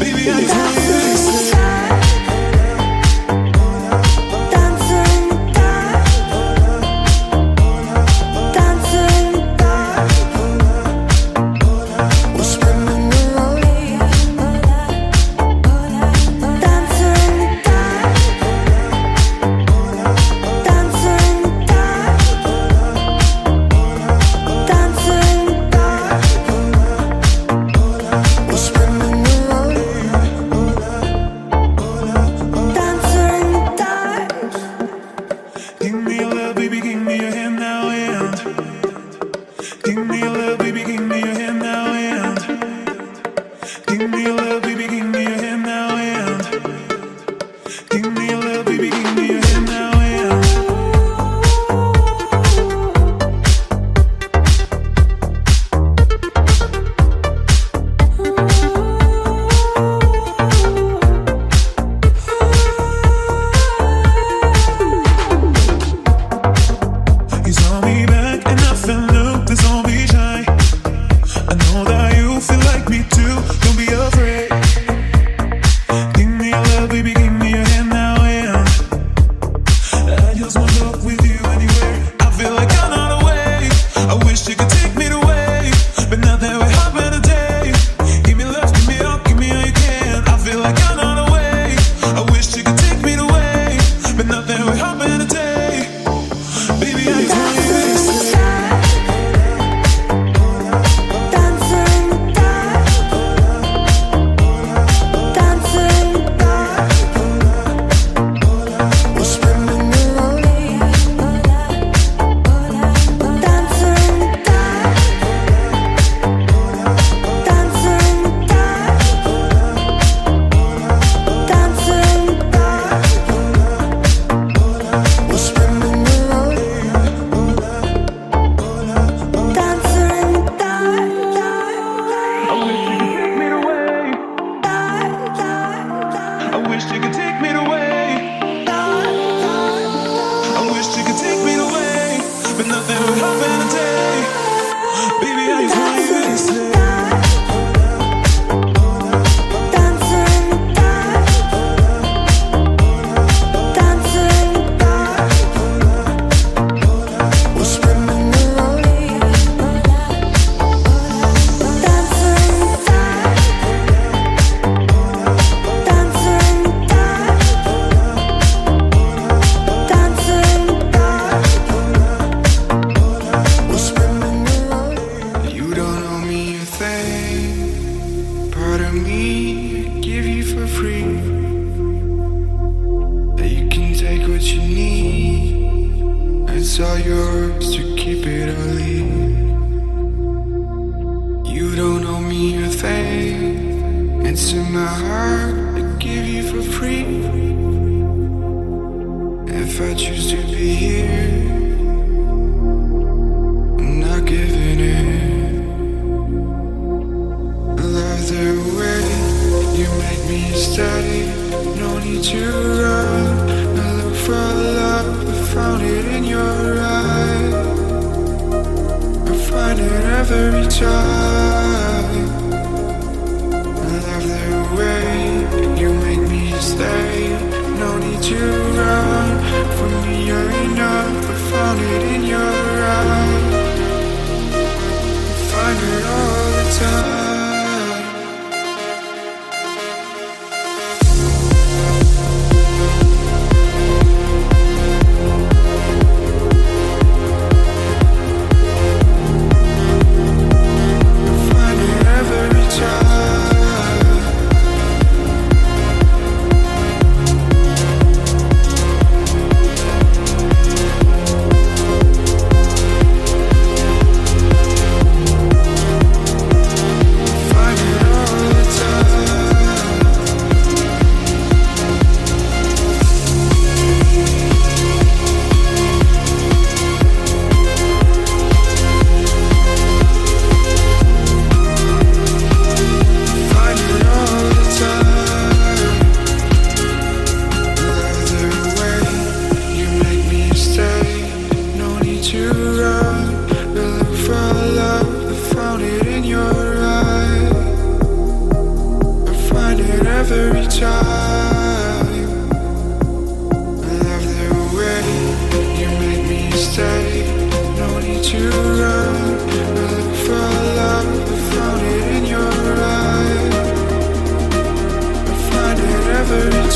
Baby, I tell you.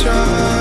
time.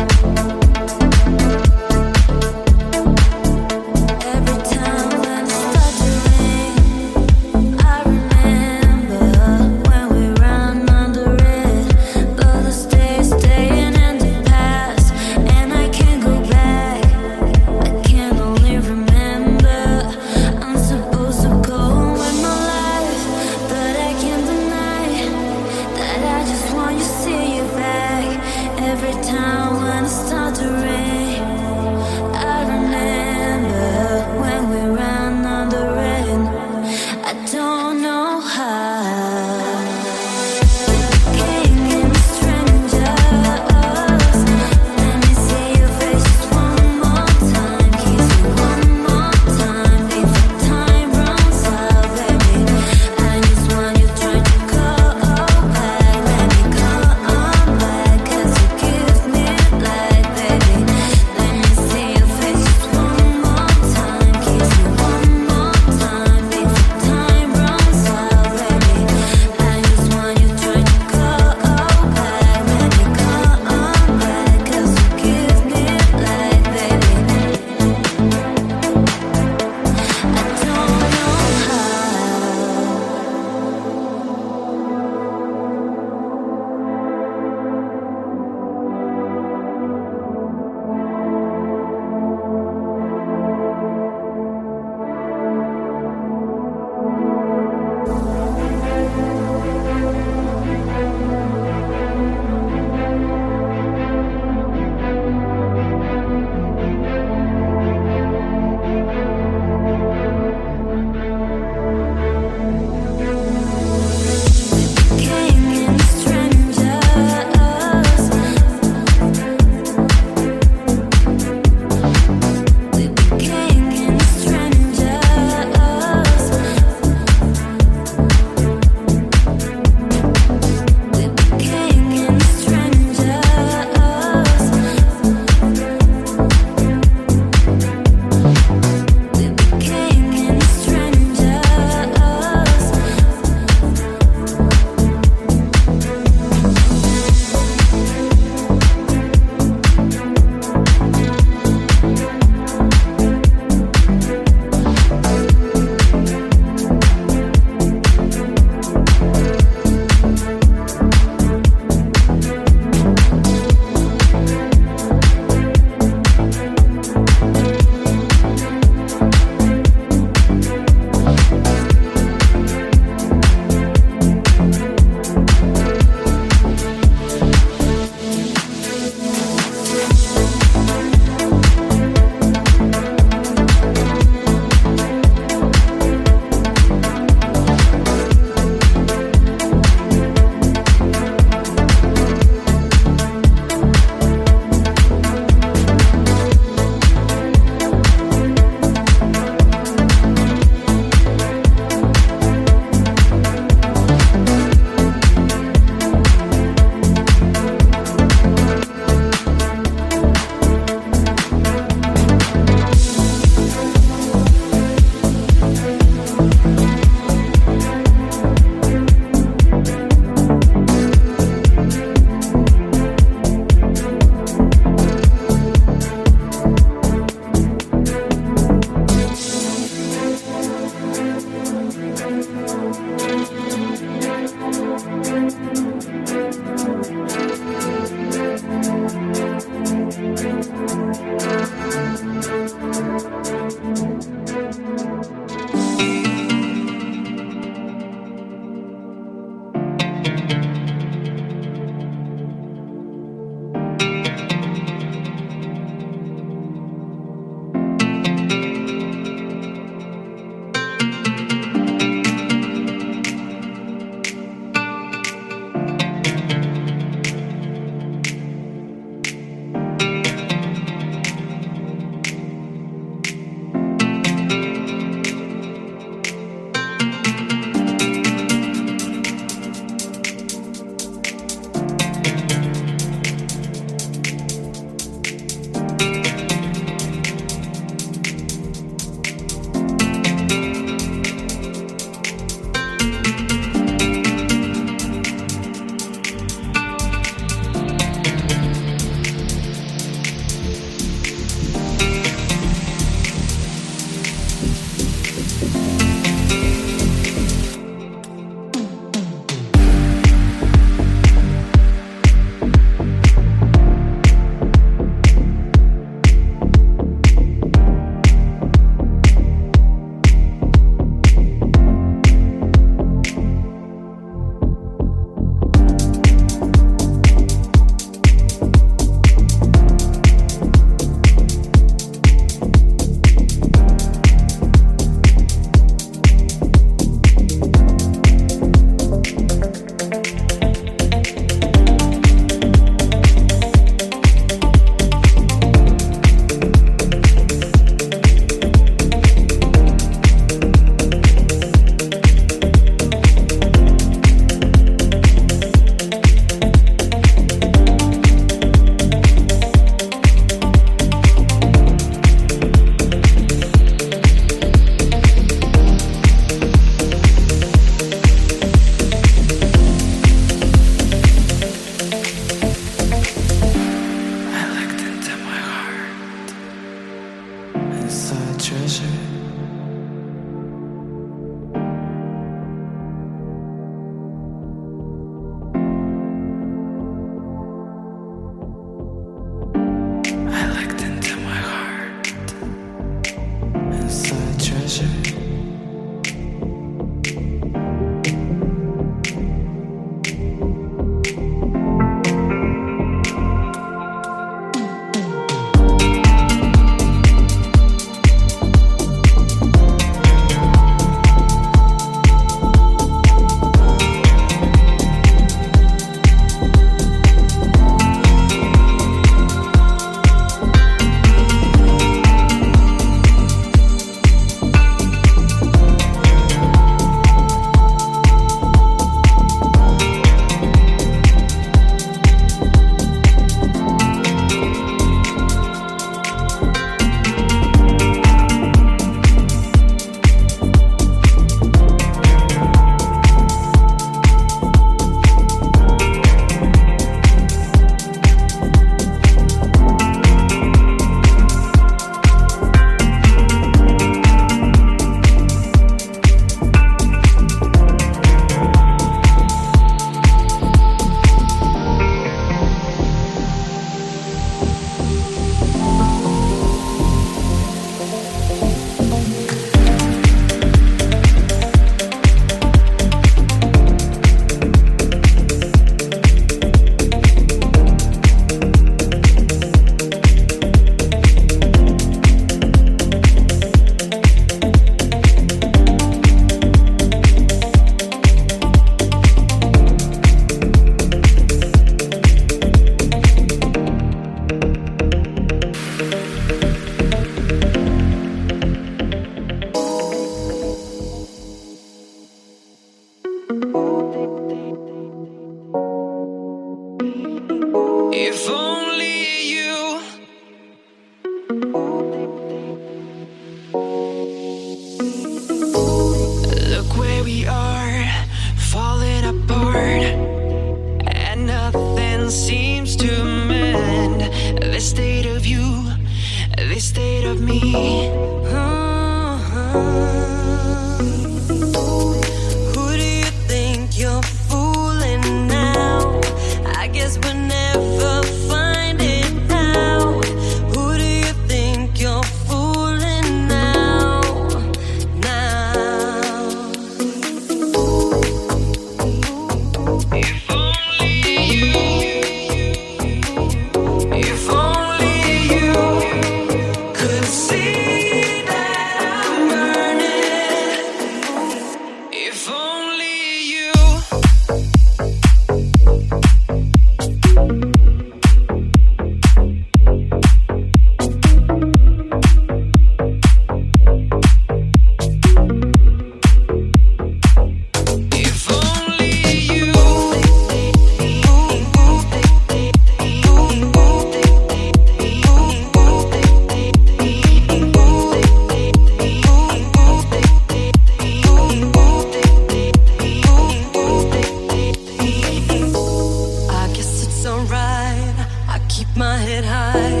keep my head high.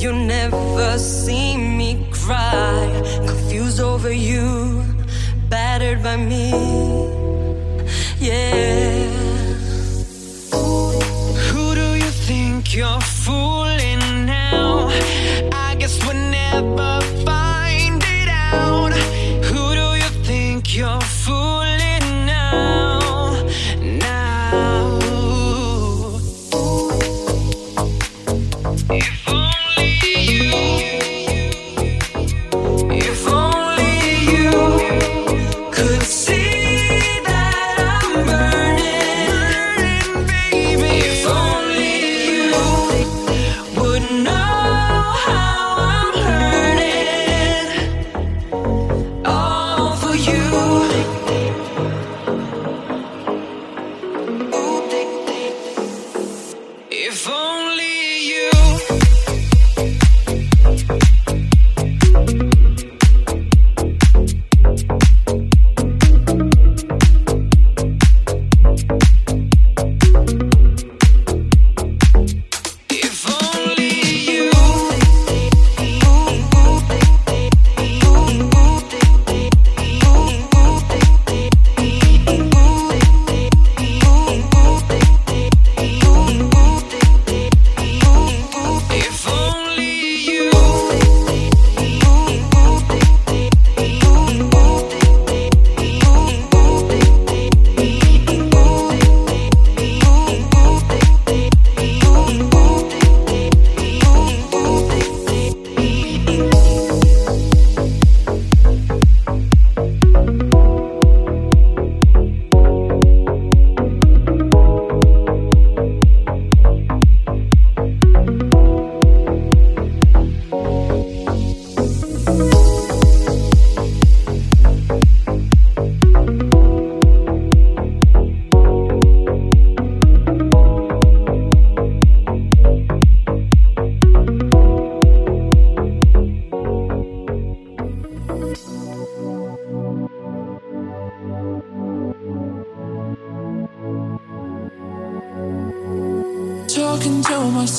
You never see me cry. Confused over you, battered by me. Yeah. Who do you think you're fooling now? I guess we're never.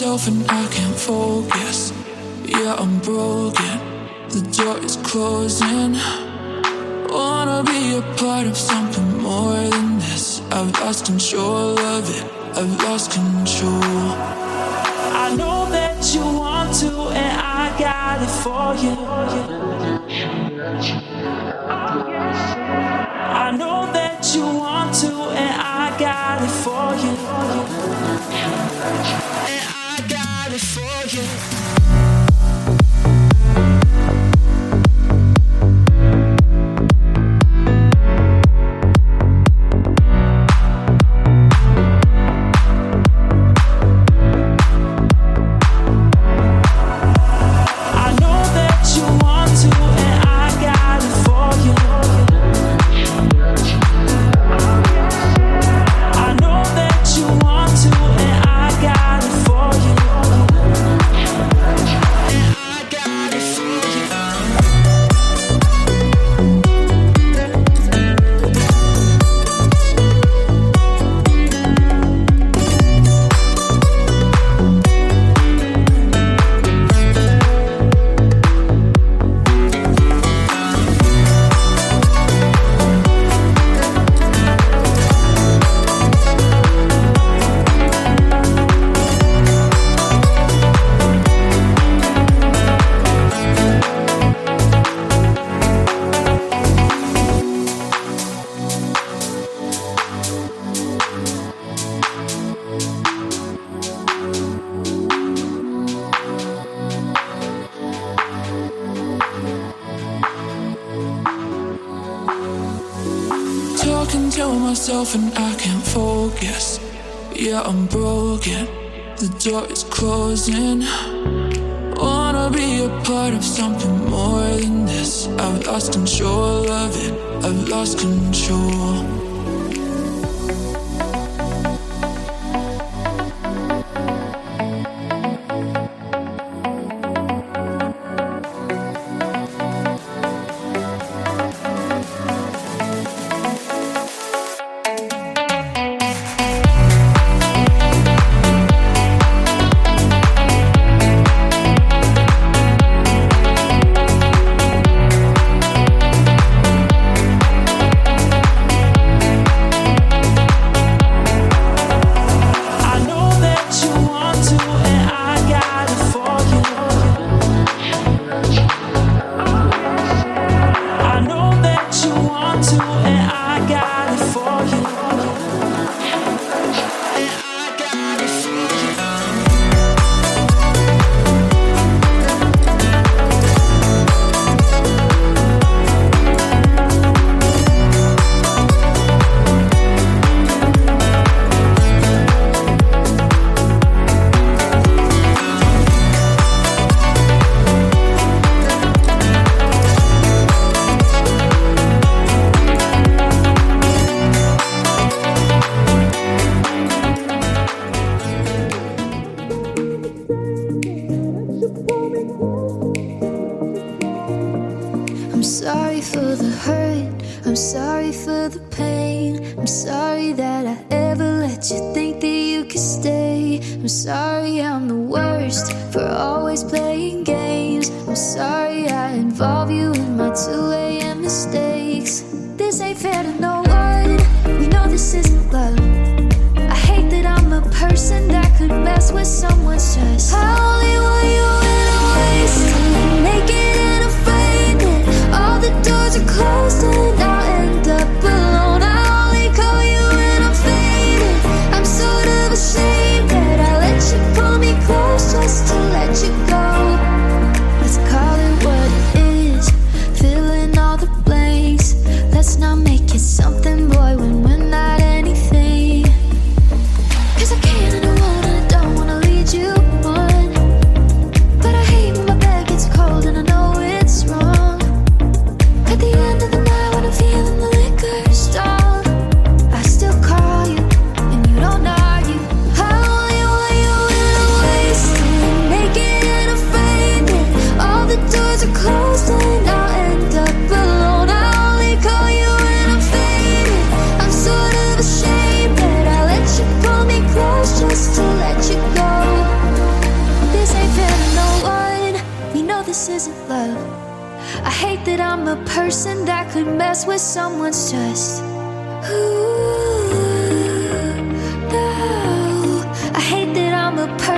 myself and I can't focus. Yeah, I'm broken. The door is closing. Wanna be a part of something more than this. I've lost control of it. I've lost control. I know that you want to, and I got it for you. I know that you want to, and I got it for you yeah.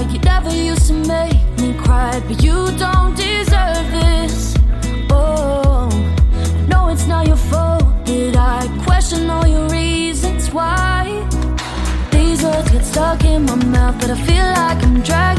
You never used to make me cry, but you don't deserve this. Oh, no, it's not your fault that I question all your reasons why. These words get stuck in my mouth, but I feel like I'm dragging.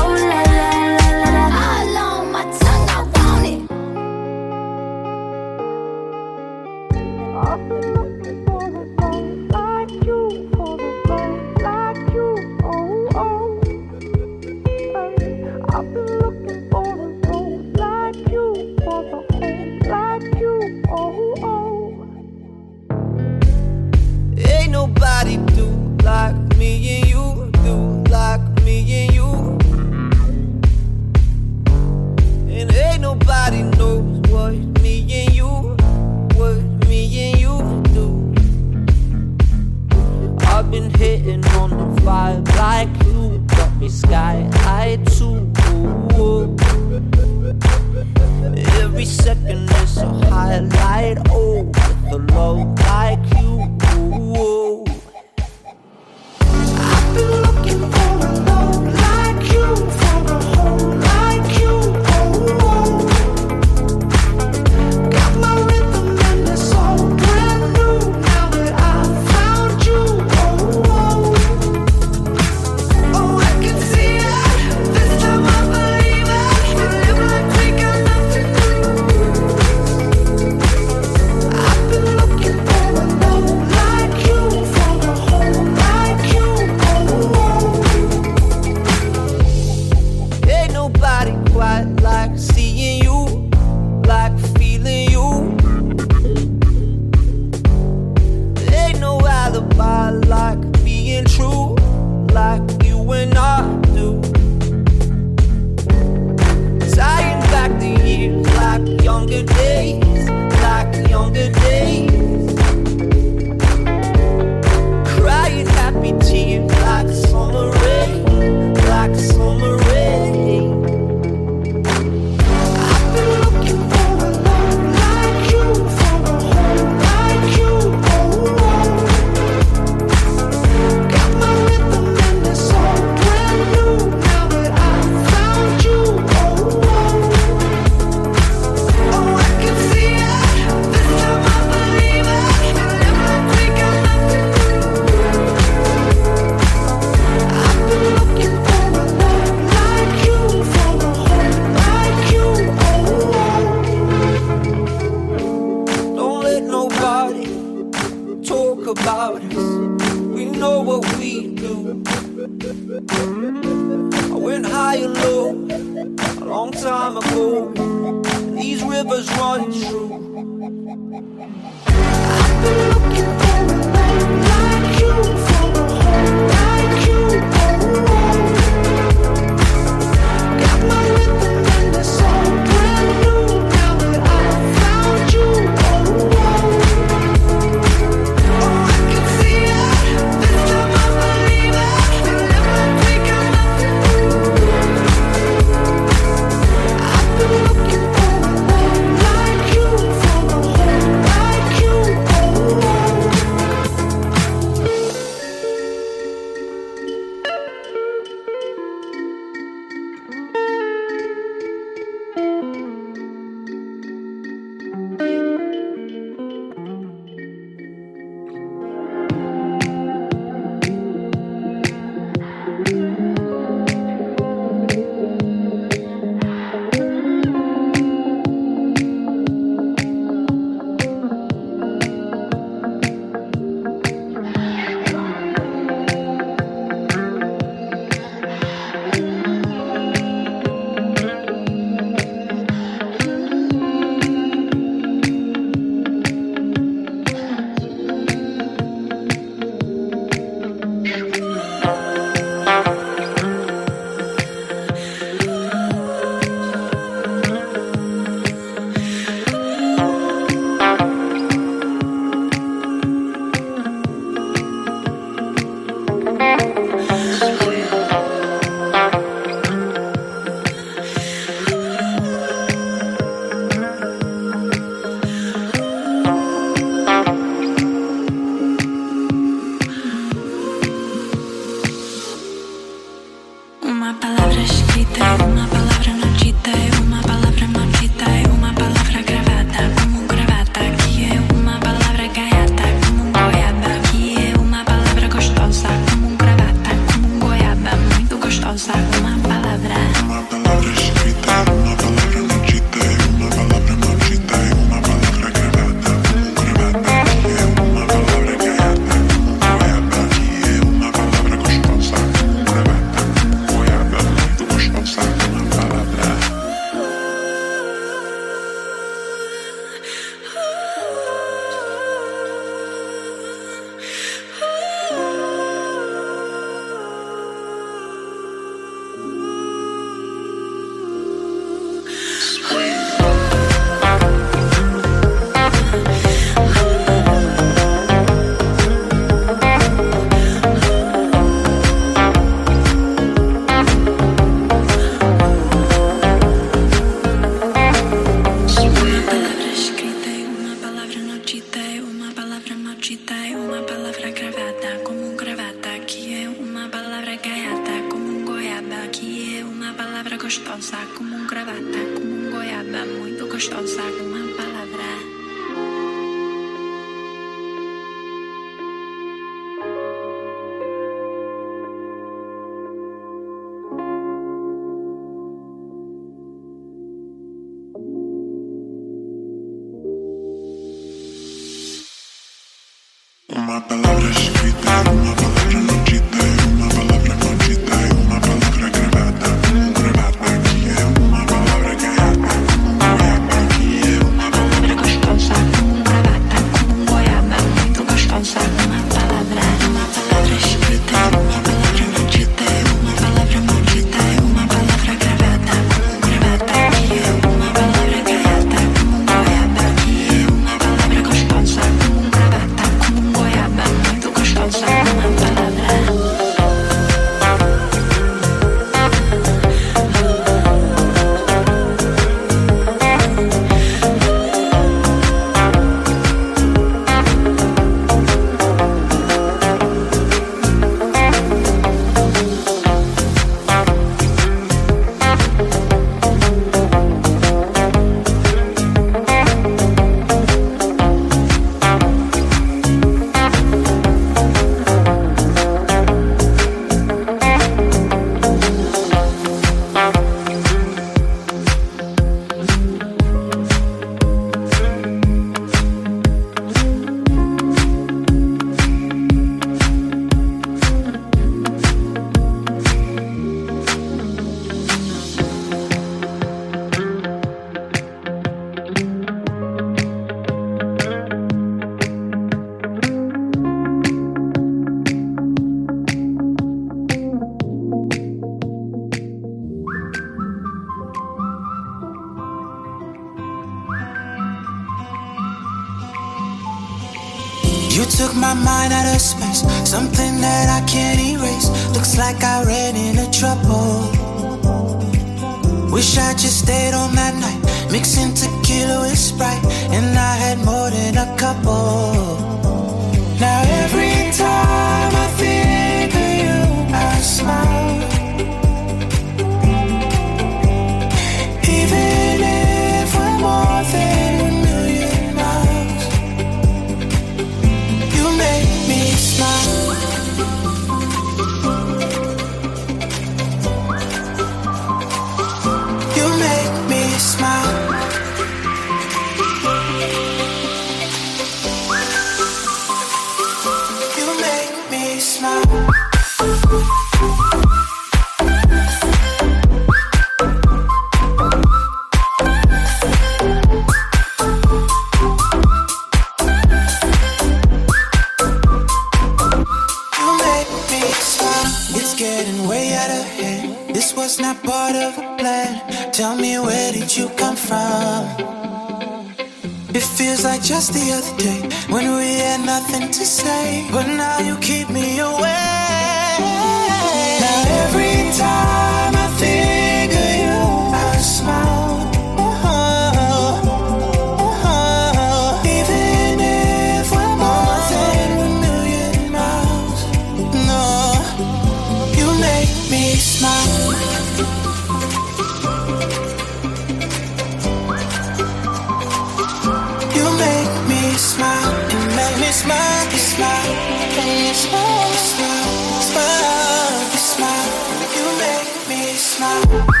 Me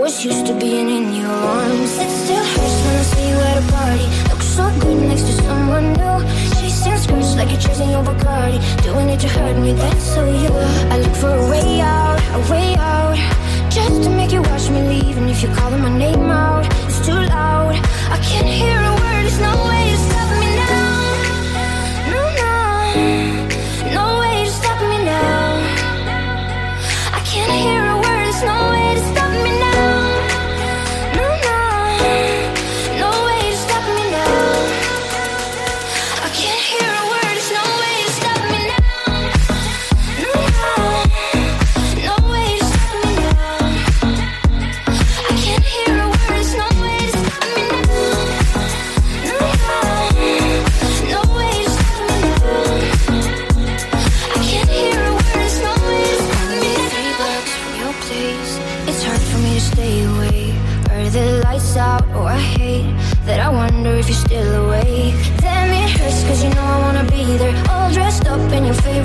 was used to being in your arms. It still hurts when I see you at a party. Look so good next to someone new. Chasing skirts like you're chasing your Bacardi. Doing it to hurt me, that's so you. I look for a way out, a way out. Just to make you watch me leave. And if you're calling my name out, it's too loud. I can't hear a word, there's no way to stop me now. No, no.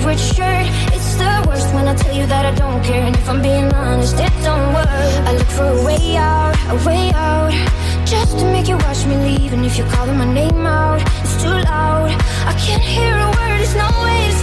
favorite shirt. It's the worst when I tell you that I don't care. And if I'm being honest, it don't work. I look for a way out, a way out. Just to make you watch me leave. And if you're calling my name out, it's too loud. I can't hear a word, it's no way